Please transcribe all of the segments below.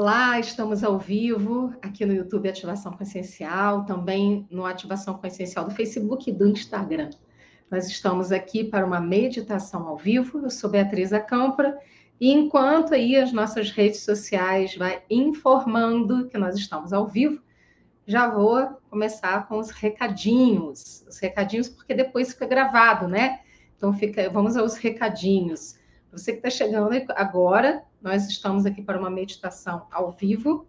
Olá, estamos ao vivo aqui no YouTube Ativação Consciencial, também no Ativação Consciencial do Facebook e do Instagram. Nós estamos aqui para uma meditação ao vivo. Eu sou Beatriz Acampra e enquanto aí as nossas redes sociais vai informando que nós estamos ao vivo, já vou começar com os recadinhos. Os recadinhos porque depois fica gravado, né? Então fica, vamos aos recadinhos. Você que está chegando agora, nós estamos aqui para uma meditação ao vivo.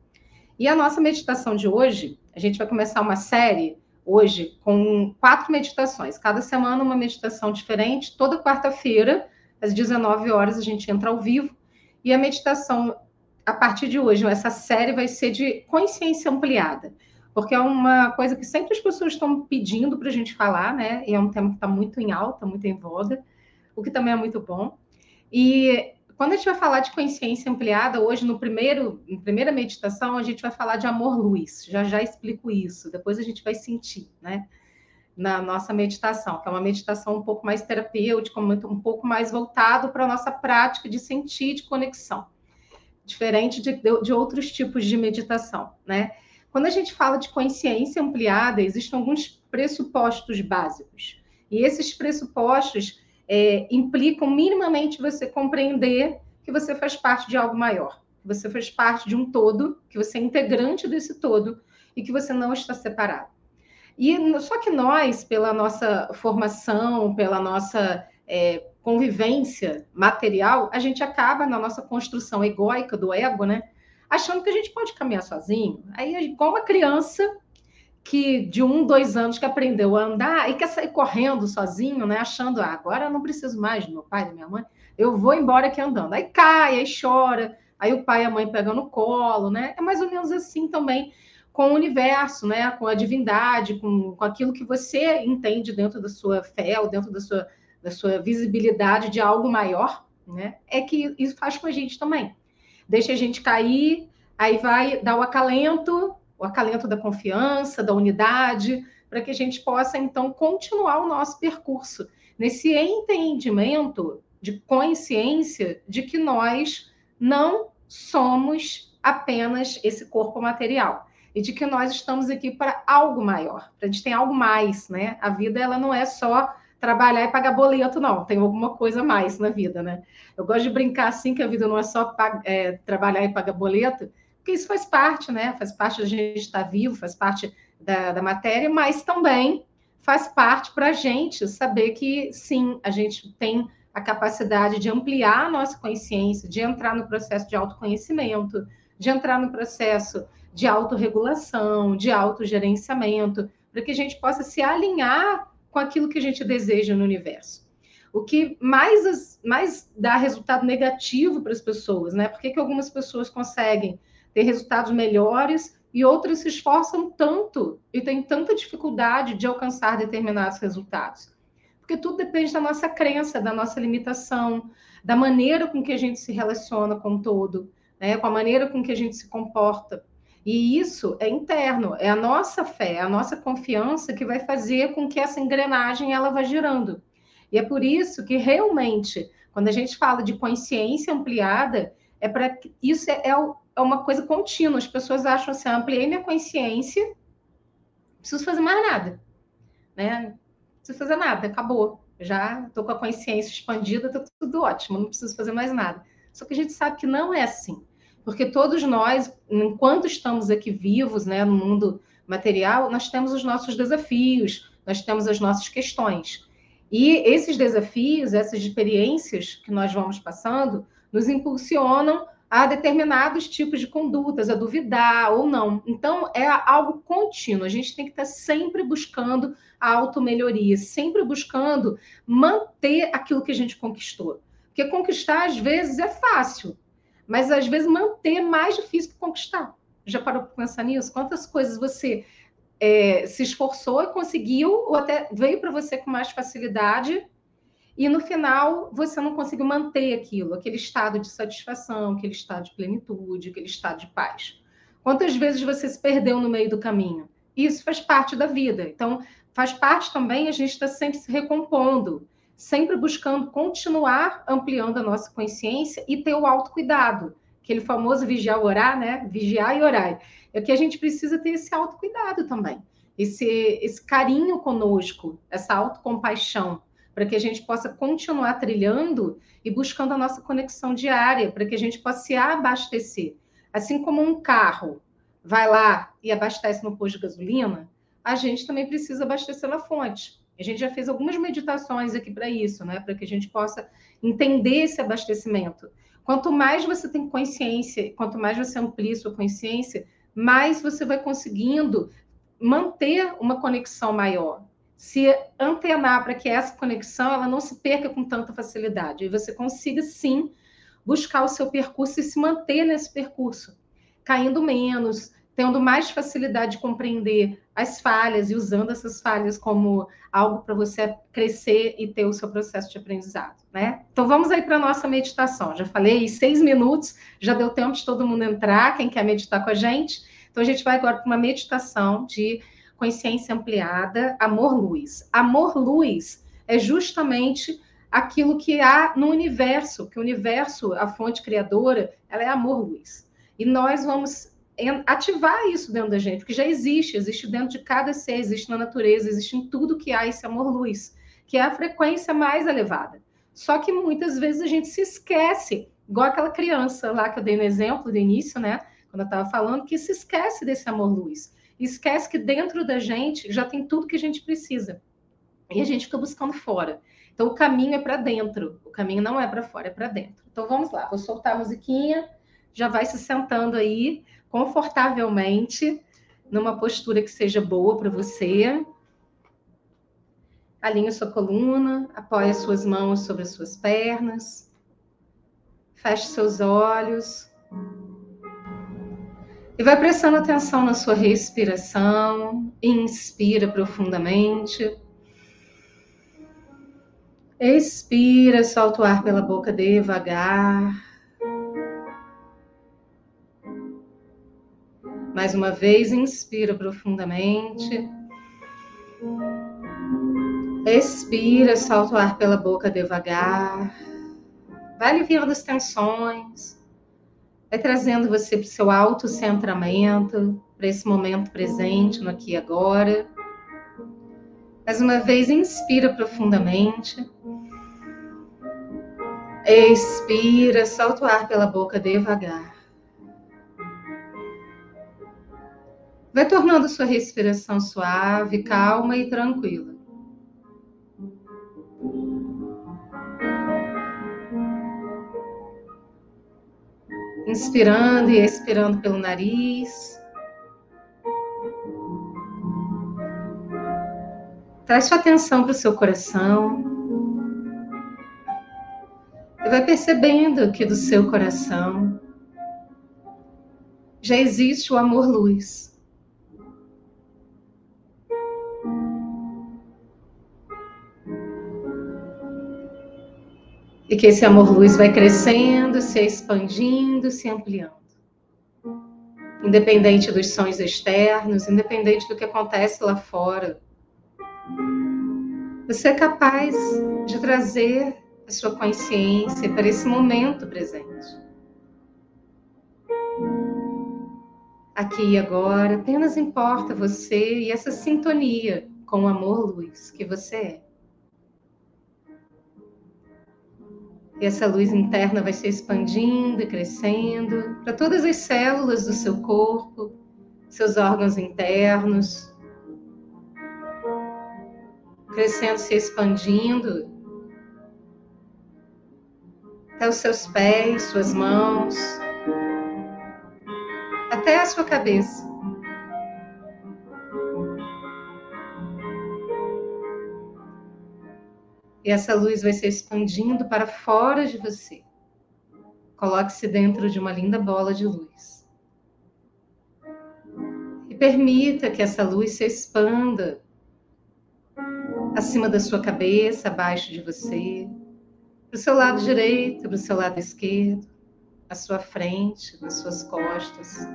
E a nossa meditação de hoje, a gente vai começar uma série hoje com quatro meditações. Cada semana uma meditação diferente. Toda quarta-feira, às 19 horas, a gente entra ao vivo. E a meditação, a partir de hoje, essa série vai ser de consciência ampliada. Porque é uma coisa que sempre as pessoas estão pedindo para a gente falar, né? E é um tema que está muito em alta, muito em voga, o que também é muito bom. E quando a gente vai falar de consciência ampliada, hoje no primeiro, na primeira meditação, a gente vai falar de amor-luz. Já já explico isso, depois a gente vai sentir, né? Na nossa meditação, que é uma meditação um pouco mais terapêutica, um pouco mais voltado para a nossa prática de sentir, de conexão. Diferente de, de outros tipos de meditação, né? Quando a gente fala de consciência ampliada, existem alguns pressupostos básicos. E esses pressupostos é, implicam minimamente você compreender que você faz parte de algo maior, que você faz parte de um todo, que você é integrante desse todo e que você não está separado. E só que nós, pela nossa formação, pela nossa é, convivência material, a gente acaba na nossa construção egóica do ego, né? Achando que a gente pode caminhar sozinho. Aí, igual uma criança que de um, dois anos que aprendeu a andar e quer sair correndo sozinho, né? Achando, ah, agora eu não preciso mais do meu pai, da minha mãe, eu vou embora aqui andando. Aí cai, aí chora, aí o pai e a mãe pegam no colo, né? É mais ou menos assim também com o universo, né? Com a divindade, com, com aquilo que você entende dentro da sua fé ou dentro da sua, da sua visibilidade de algo maior, né? É que isso faz com a gente também. Deixa a gente cair, aí vai dar o acalento, o acalento da confiança, da unidade, para que a gente possa, então, continuar o nosso percurso nesse entendimento de consciência de que nós não somos apenas esse corpo material e de que nós estamos aqui para algo maior, a gente tem algo mais, né? A vida ela não é só trabalhar e pagar boleto, não, tem alguma coisa mais na vida, né? Eu gosto de brincar assim que a vida não é só é, trabalhar e pagar boleto, porque isso faz parte, né? Faz parte da gente estar vivo, faz parte da, da matéria, mas também faz parte para a gente saber que sim, a gente tem a capacidade de ampliar a nossa consciência, de entrar no processo de autoconhecimento, de entrar no processo de autorregulação, de autogerenciamento, para que a gente possa se alinhar com aquilo que a gente deseja no universo. O que mais, mais dá resultado negativo para as pessoas, né? Por que, que algumas pessoas conseguem ter resultados melhores e outras se esforçam tanto e têm tanta dificuldade de alcançar determinados resultados. Porque tudo depende da nossa crença, da nossa limitação, da maneira com que a gente se relaciona com o todo, né? com a maneira com que a gente se comporta. E isso é interno, é a nossa fé, é a nossa confiança que vai fazer com que essa engrenagem ela vá girando. E é por isso que realmente, quando a gente fala de consciência ampliada, é para isso é, é, é, uma coisa contínua. As pessoas acham assim, ah, ampliei minha consciência, preciso fazer mais nada, né? Não preciso fazer nada, acabou. Já estou com a consciência expandida, está tudo ótimo, não preciso fazer mais nada. Só que a gente sabe que não é assim, porque todos nós, enquanto estamos aqui vivos, né, no mundo material, nós temos os nossos desafios, nós temos as nossas questões. E esses desafios, essas experiências que nós vamos passando, nos impulsionam a determinados tipos de condutas, a duvidar ou não. Então, é algo contínuo. A gente tem que estar sempre buscando a automelhoria, sempre buscando manter aquilo que a gente conquistou. Porque conquistar, às vezes, é fácil, mas às vezes manter é mais difícil que conquistar. Já parou para pensar nisso? Quantas coisas você é, se esforçou e conseguiu, ou até veio para você com mais facilidade, e no final você não conseguiu manter aquilo, aquele estado de satisfação, aquele estado de plenitude, aquele estado de paz. Quantas vezes você se perdeu no meio do caminho? Isso faz parte da vida. Então, faz parte também a gente estar tá sempre se recompondo, sempre buscando continuar ampliando a nossa consciência e ter o autocuidado, aquele famoso vigiar orar, né? Vigiar e orar. É que a gente precisa ter esse autocuidado também, esse, esse carinho conosco, essa autocompaixão, para que a gente possa continuar trilhando e buscando a nossa conexão diária, para que a gente possa se abastecer. Assim como um carro vai lá e abastece no posto de gasolina, a gente também precisa abastecer na fonte. A gente já fez algumas meditações aqui para isso, né? Para que a gente possa entender esse abastecimento. Quanto mais você tem consciência, quanto mais você amplia sua consciência, mais você vai conseguindo manter uma conexão maior. Se antenar para que essa conexão ela não se perca com tanta facilidade. E você consiga, sim, buscar o seu percurso e se manter nesse percurso, caindo menos, tendo mais facilidade de compreender as falhas e usando essas falhas como algo para você crescer e ter o seu processo de aprendizado, né? Então vamos aí para a nossa meditação. Já falei seis minutos, já deu tempo de todo mundo entrar, quem quer meditar com a gente. Então a gente vai agora para uma meditação de consciência ampliada, amor-luz. Amor-luz é justamente aquilo que há no universo, que o universo, a fonte criadora, ela é amor-luz. E nós vamos ativar isso dentro da gente, porque já existe, existe dentro de cada ser, existe na natureza, existe em tudo que há esse amor-luz, que é a frequência mais elevada. Só que muitas vezes a gente se esquece, igual aquela criança lá que eu dei no exemplo do início, né? Quando eu estava falando, que se esquece desse amor-luz. Esquece que dentro da gente já tem tudo que a gente precisa. E a gente fica buscando fora. Então o caminho é para dentro, o caminho não é para fora, é para dentro. Então vamos lá, vou soltar a musiquinha, já vai se sentando aí confortavelmente, numa postura que seja boa para você. Alinhe sua coluna, apoie suas mãos sobre as suas pernas. Feche seus olhos. E vai prestando atenção na sua respiração. Inspira profundamente. Expira, solta o ar pela boca devagar. Mais uma vez, inspira profundamente. Expira, solta o ar pela boca devagar. Vai aliviando as tensões. Vai trazendo você para o seu autocentramento, para esse momento presente, no aqui e agora. Mais uma vez, inspira profundamente. Expira, solta o ar pela boca devagar. Vai tornando sua respiração suave, calma e tranquila. Inspirando e expirando pelo nariz. Traz sua atenção para o seu coração. E vai percebendo que do seu coração já existe o amor-luz. E que esse amor-luz vai crescendo, se expandindo, se ampliando. Independente dos sonhos externos, independente do que acontece lá fora. Você é capaz de trazer a sua consciência para esse momento presente. Aqui e agora, apenas importa você e essa sintonia com o amor-luz que você é. E essa luz interna vai se expandindo e crescendo para todas as células do seu corpo, seus órgãos internos, crescendo, se expandindo. Até os seus pés, suas mãos, até a sua cabeça. E essa luz vai se expandindo para fora de você. Coloque-se dentro de uma linda bola de luz. E permita que essa luz se expanda acima da sua cabeça, abaixo de você, para o seu lado direito, para o seu lado esquerdo, à sua frente, nas suas costas.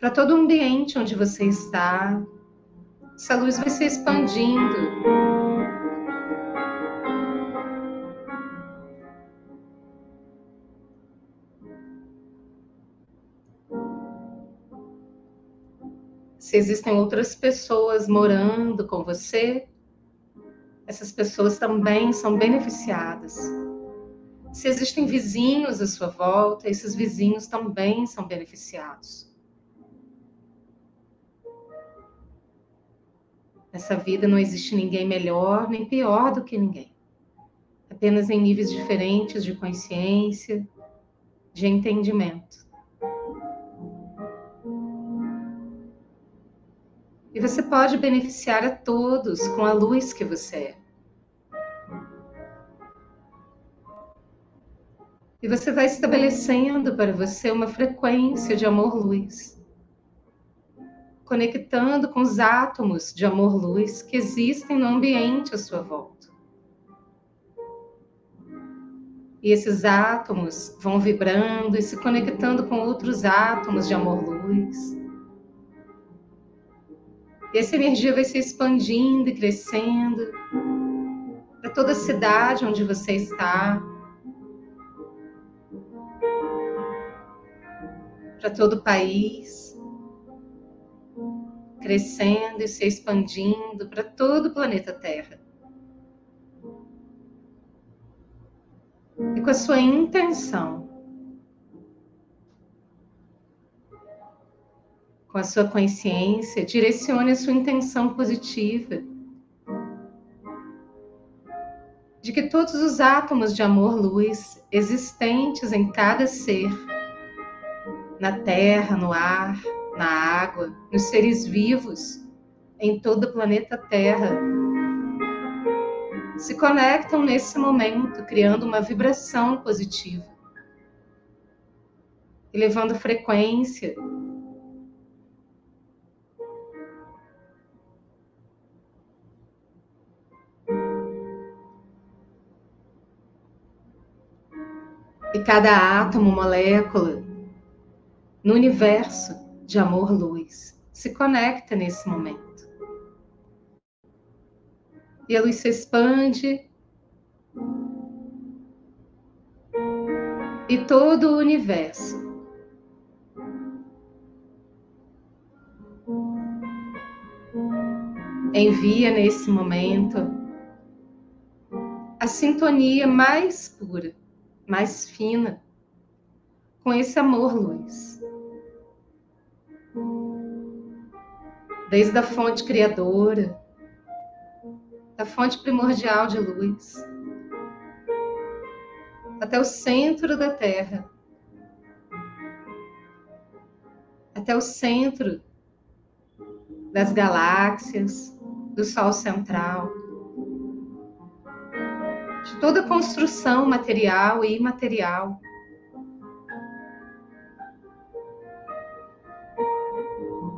Para todo o ambiente onde você está, essa luz vai se expandindo. se existem outras pessoas morando com você, essas pessoas também são beneficiadas. Se existem vizinhos à sua volta, esses vizinhos também são beneficiados. Nessa vida não existe ninguém melhor nem pior do que ninguém. Apenas em níveis diferentes de consciência, de entendimento. E você pode beneficiar a todos com a luz que você é. E você vai estabelecendo para você uma frequência de amor-luz, conectando com os átomos de amor-luz que existem no ambiente à sua volta. E esses átomos vão vibrando e se conectando com outros átomos de amor-luz. E essa energia vai se expandindo e crescendo para toda a cidade onde você está, para todo o país, crescendo e se expandindo para todo o planeta Terra. E com a sua intenção, com a sua consciência, direcione a sua intenção positiva de que todos os átomos de amor-luz existentes em cada ser na terra, no ar, na água, nos seres vivos, em todo o planeta Terra. Se conectam nesse momento, criando uma vibração positiva, elevando frequência. E cada átomo, molécula, no universo de amor-luz. Se conecta nesse momento. E a luz se expande. E todo o universo envia nesse momento a sintonia mais pura, mais fina com esse amor-luz. Desde a fonte criadora, da fonte primordial de luz, até o centro da Terra, até o centro das galáxias, do Sol central, de toda construção material e imaterial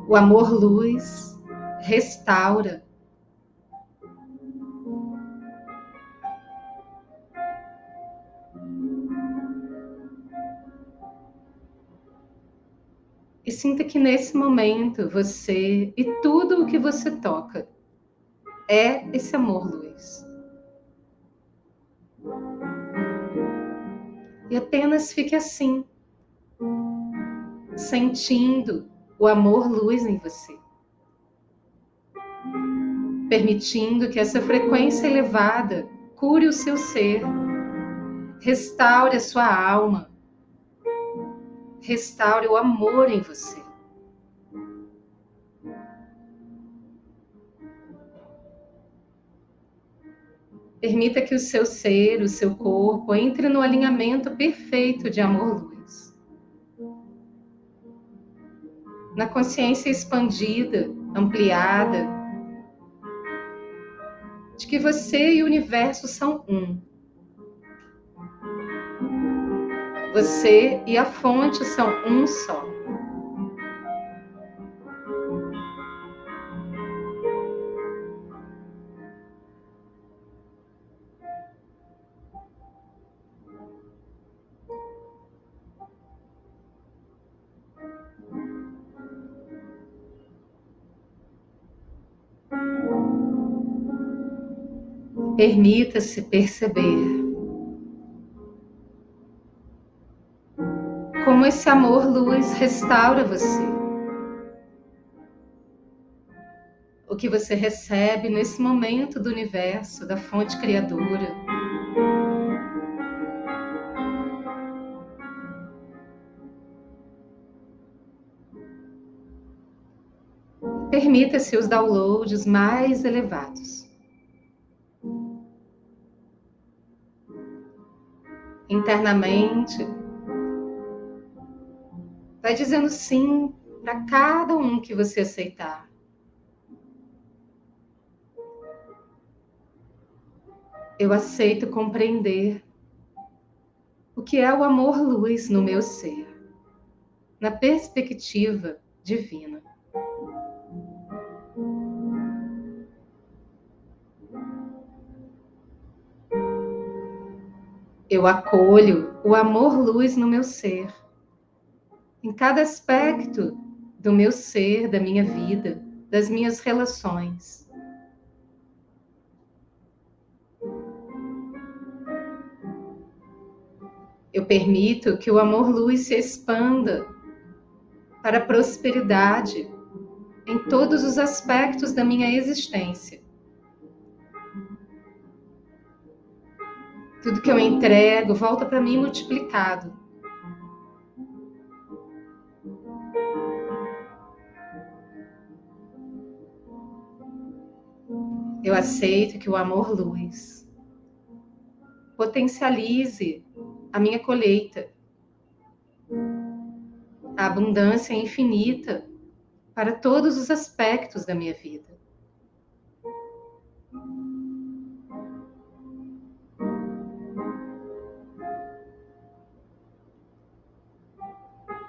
O amor-luz restaura. E sinta que nesse momento você e tudo o que você toca é esse amor-luz. E apenas fique assim, sentindo o amor-luz em você. Permitindo que essa frequência elevada cure o seu ser, restaure a sua alma, restaure o amor em você. Permita que o seu ser, o seu corpo, entre no alinhamento perfeito de amor-luz. Na consciência expandida, ampliada, de que você e o universo são um. Você e a fonte são um só. Permita-se perceber como esse amor-luz restaura você. que você recebe nesse momento do universo, da fonte criadora. Permita-se os downloads mais elevados. Internamente, vai dizendo sim para cada um que você aceitar. Eu aceito compreender o que é o amor-luz no meu ser, na perspectiva divina. Eu acolho o amor-luz no meu ser, em cada aspecto do meu ser, da minha vida, das minhas relações. Eu permito que o amor-luz se expanda para a prosperidade em todos os aspectos da minha existência. Tudo que eu entrego volta para mim multiplicado. Eu aceito que o amor luz potencialize a minha colheita, a abundância infinita para todos os aspectos da minha vida.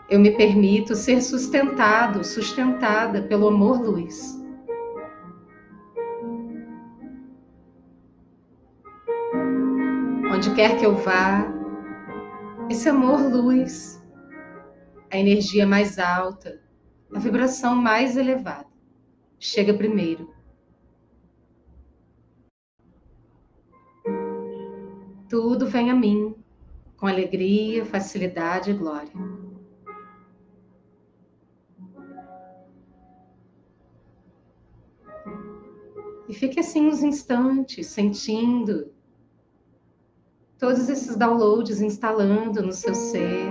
Eu me permito ser sustentado, sustentada pelo amor-luz. Onde quer que eu vá, esse amor-luz, a energia mais alta, a vibração mais elevada, chega primeiro. Tudo vem a mim com alegria, facilidade e glória. E fique assim uns instantes, sentindo todos esses downloads instalando no seu ser,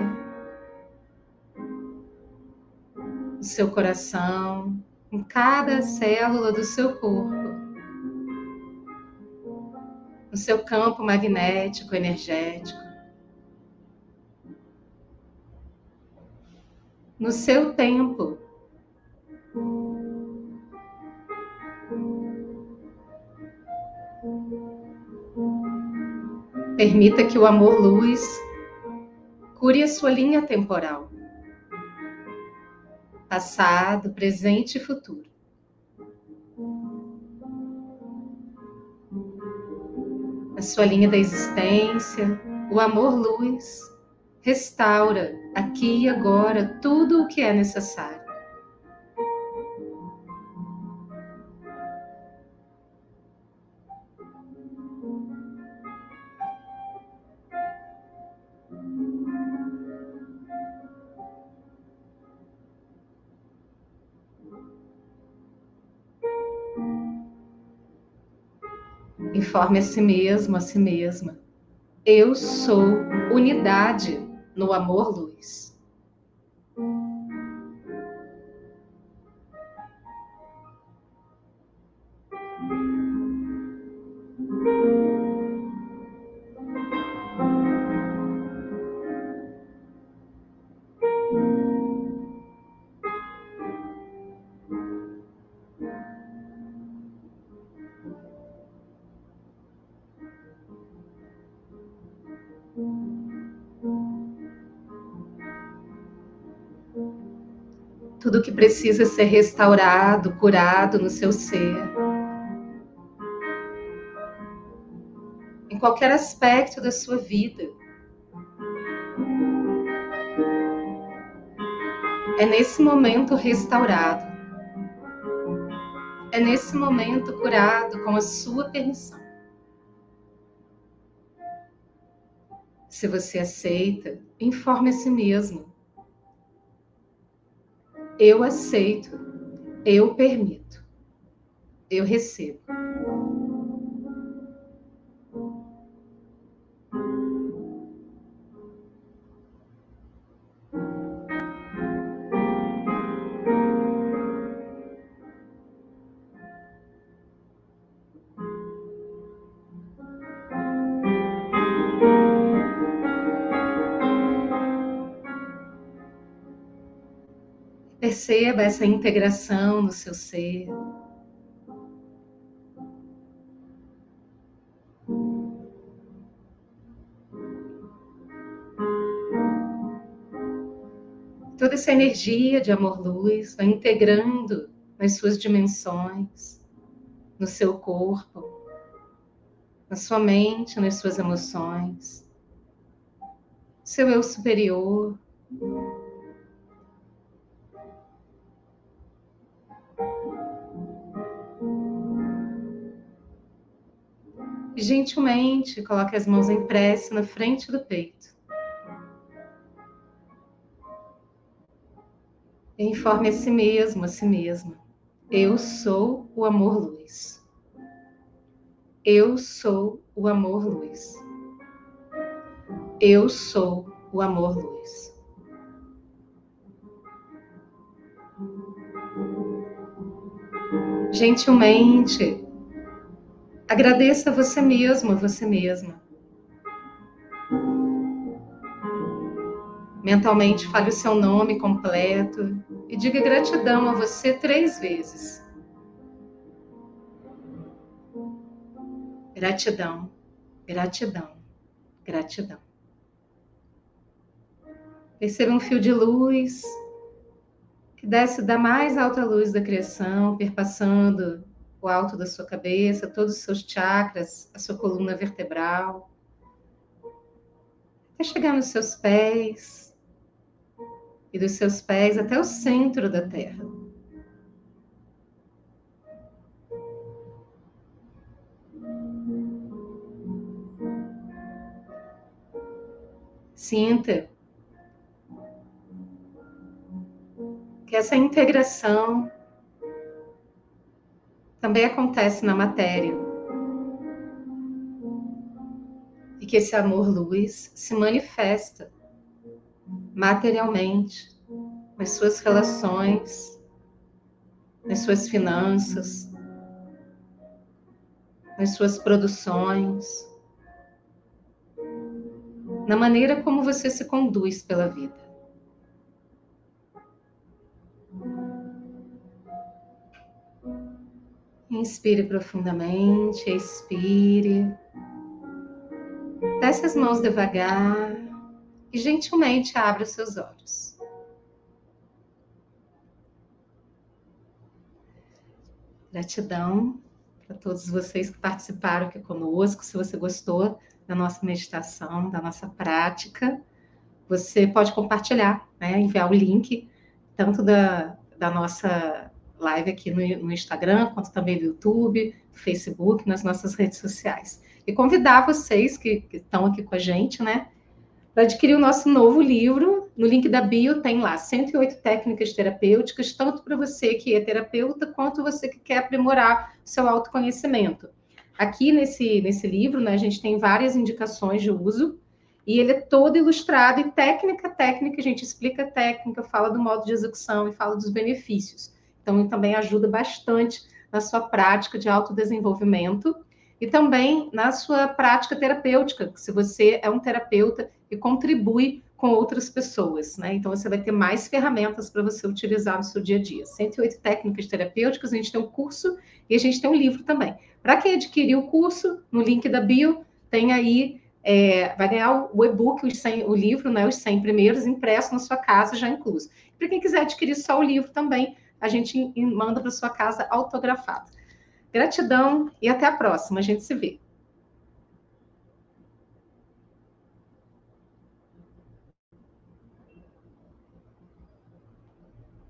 no seu coração, em cada célula do seu corpo, no seu campo magnético, energético, no seu tempo Permita que o amor-luz cure a sua linha temporal, passado, presente e futuro. A sua linha da existência, o amor-luz, restaura aqui e agora tudo o que é necessário. Informe a si mesmo, a si mesma. Eu sou unidade no amor-luz. Tudo que precisa ser restaurado, curado no seu ser. Em qualquer aspecto da sua vida. É nesse momento restaurado. É nesse momento curado com a sua permissão. Se você aceita, informe a si mesmo eu aceito, eu permito. eu recebo. Perceba essa integração no seu ser. Toda essa energia de amor-luz vai integrando nas suas dimensões, no seu corpo, na sua mente, nas suas emoções, seu eu superior, gentilmente coloque as mãos em prece na frente do peito. E informe a si mesmo, a si mesma. Eu sou o amor-luz. Eu sou o amor-luz. Eu sou o amor-luz. Gentilmente, Agradeça a você mesmo, a você mesma. Mentalmente fale o seu nome completo e diga gratidão a você três vezes. Gratidão, gratidão, gratidão. Perceba um fio de luz que desce da mais alta luz da criação, perpassando o alto da sua cabeça, todos os seus chakras, a sua coluna vertebral, até chegar nos seus pés, e dos seus pés até o centro da Terra. Sinta que essa integração também acontece na matéria. E que esse amor-luz se manifesta materialmente nas suas relações, nas suas finanças, nas suas produções, na maneira como você se conduz pela vida. Inspire profundamente, expire. Desce as mãos devagar e gentilmente abra os seus olhos. Gratidão para todos vocês que participaram aqui conosco. Se você gostou da nossa meditação, da nossa prática, você pode compartilhar, né? enviar o link, tanto da, da nossa live aqui no, no Instagram, quanto também no YouTube, Facebook, nas nossas redes sociais. E convidar vocês que, que estão aqui com a gente, né, para adquirir o nosso novo livro. No link da bio tem lá 108 técnicas terapêuticas, tanto para você que é terapeuta, quanto você que quer aprimorar o seu autoconhecimento. Aqui nesse, nesse livro, né, a gente tem várias indicações de uso, e ele é todo ilustrado e técnica técnica, a gente explica a técnica, fala do modo de execução e fala dos benefícios. Então, também ajuda bastante na sua prática de autodesenvolvimento e também na sua prática terapêutica, se você é um terapeuta e contribui com outras pessoas, né? Então você vai ter mais ferramentas para você utilizar no seu dia a dia. 108 técnicas terapêuticas, a gente tem um curso e a gente tem um livro também. Para quem adquirir o curso, no link da bio, tem aí, é, vai ganhar o e-book, o livro, né? Os 100 primeiros impresso na sua casa, já incluso. Para quem quiser adquirir só o livro também, a gente manda para sua casa autografado. Gratidão e até a próxima. A gente se vê.